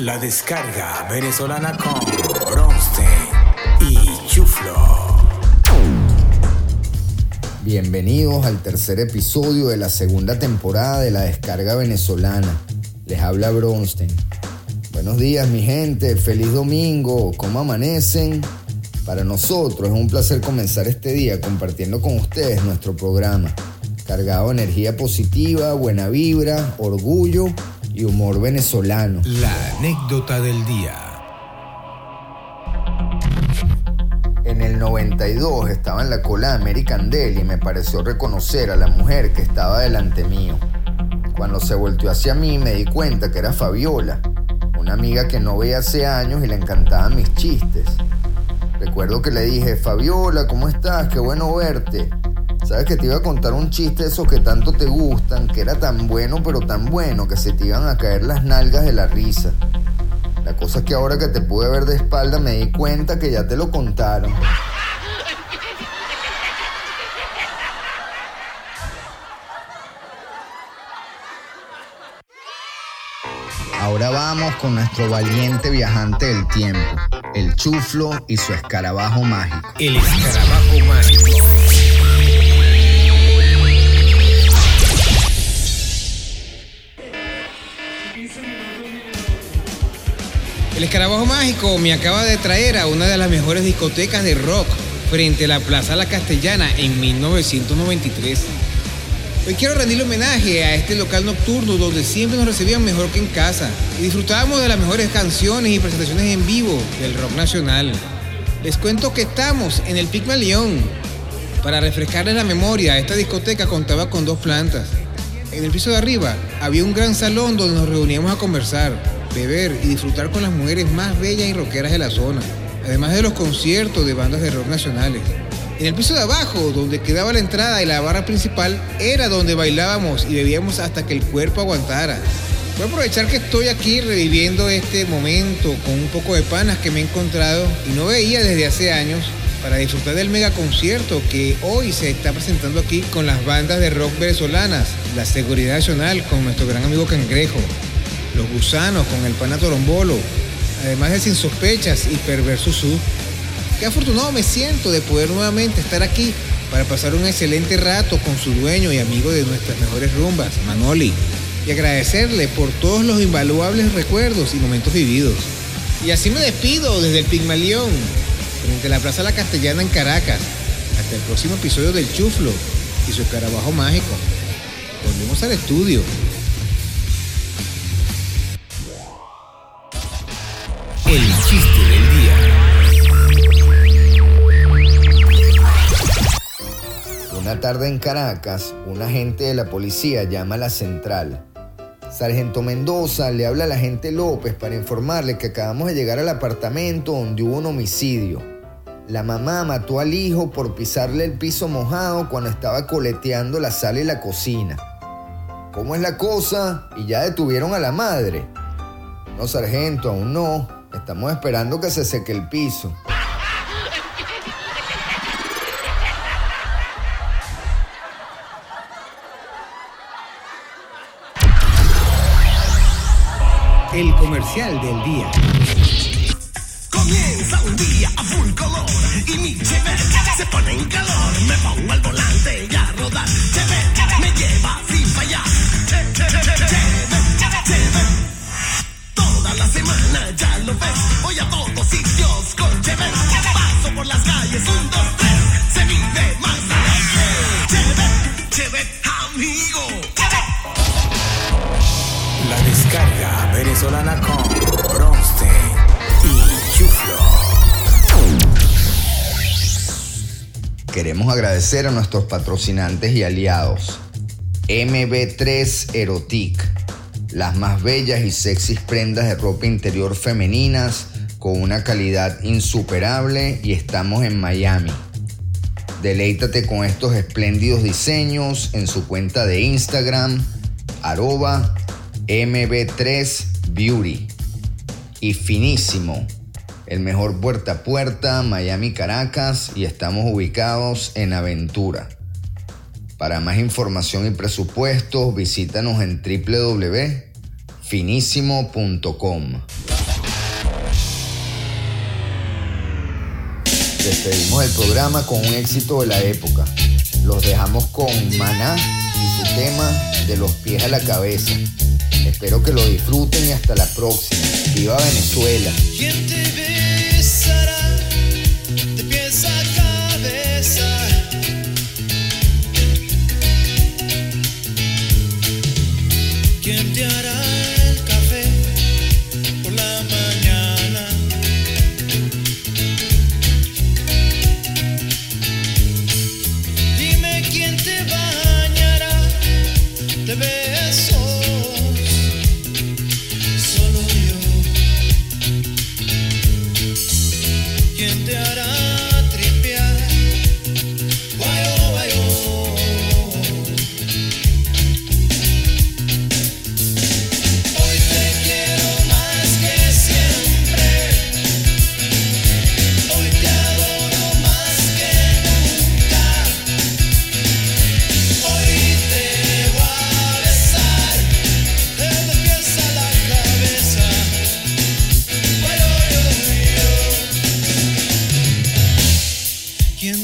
La descarga venezolana con Bronstein y Chuflo. Bienvenidos al tercer episodio de la segunda temporada de la descarga venezolana. Les habla Bronstein. Buenos días mi gente, feliz domingo, ¿cómo amanecen? Para nosotros es un placer comenzar este día compartiendo con ustedes nuestro programa, cargado de energía positiva, buena vibra, orgullo y humor venezolano. La anécdota del día. En el 92 estaba en la cola de American Deli y me pareció reconocer a la mujer que estaba delante mío. Cuando se volteó hacia mí me di cuenta que era Fabiola, una amiga que no veía hace años y le encantaban mis chistes. Recuerdo que le dije, Fabiola, ¿cómo estás? Qué bueno verte. Sabes que te iba a contar un chiste de esos que tanto te gustan, que era tan bueno pero tan bueno que se te iban a caer las nalgas de la risa. La cosa es que ahora que te pude ver de espalda me di cuenta que ya te lo contaron. Ahora vamos con nuestro valiente viajante del tiempo, el chuflo y su escarabajo mágico. El escarabajo mágico. El escarabajo mágico me acaba de traer a una de las mejores discotecas de rock frente a la Plaza La Castellana en 1993. Hoy quiero rendirle homenaje a este local nocturno donde siempre nos recibían mejor que en casa y disfrutábamos de las mejores canciones y presentaciones en vivo del rock nacional. Les cuento que estamos en el Pigmalión. Para refrescarles la memoria, esta discoteca contaba con dos plantas. En el piso de arriba había un gran salón donde nos reuníamos a conversar, beber y disfrutar con las mujeres más bellas y rockeras de la zona, además de los conciertos de bandas de rock nacionales. En el piso de abajo, donde quedaba la entrada y la barra principal, era donde bailábamos y bebíamos hasta que el cuerpo aguantara. Voy a aprovechar que estoy aquí reviviendo este momento con un poco de panas que me he encontrado y no veía desde hace años para disfrutar del mega concierto que hoy se está presentando aquí con las bandas de rock venezolanas, la Seguridad Nacional con nuestro gran amigo Cangrejo, los Gusanos con el pana Torombolo, además de Sin Sospechas y Perverso Sur. Qué afortunado me siento de poder nuevamente estar aquí para pasar un excelente rato con su dueño y amigo de nuestras mejores rumbas, Manoli, y agradecerle por todos los invaluables recuerdos y momentos vividos. Y así me despido desde el Pigmalión, frente a la Plaza La Castellana en Caracas. Hasta el próximo episodio del Chuflo y su escarabajo mágico. Volvemos al estudio. El chiste del día. Una tarde en Caracas, un agente de la policía llama a la central. Sargento Mendoza le habla a la agente López para informarle que acabamos de llegar al apartamento donde hubo un homicidio. La mamá mató al hijo por pisarle el piso mojado cuando estaba coleteando la sala y la cocina. ¿Cómo es la cosa? Y ya detuvieron a la madre. No, sargento, aún no. Estamos esperando que se seque el piso. El comercial del día. Comienza un día a full color y mi Chevette se pone en calor. Me pongo al volante y a rodar. Chevette me lleva venezolana con Bronstein y Chuflo. Queremos agradecer a nuestros patrocinantes y aliados. MB3 Erotic, las más bellas y sexys prendas de ropa interior femeninas con una calidad insuperable y estamos en Miami. Deleítate con estos espléndidos diseños en su cuenta de Instagram, arroba Beauty y Finísimo, el mejor puerta a puerta, Miami, Caracas y estamos ubicados en Aventura. Para más información y presupuestos, visítanos en www.finísimo.com. Despedimos el programa con un éxito de la época. Los dejamos con Maná y su tema de los pies a la cabeza. Espero que lo disfruten y hasta la próxima. ¡Viva Venezuela! ¿Quién te hará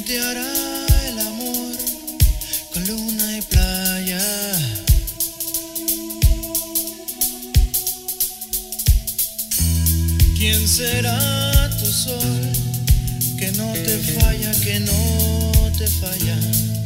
te hará el amor con luna y playa. ¿Quién será tu sol que no te falla, que no te falla?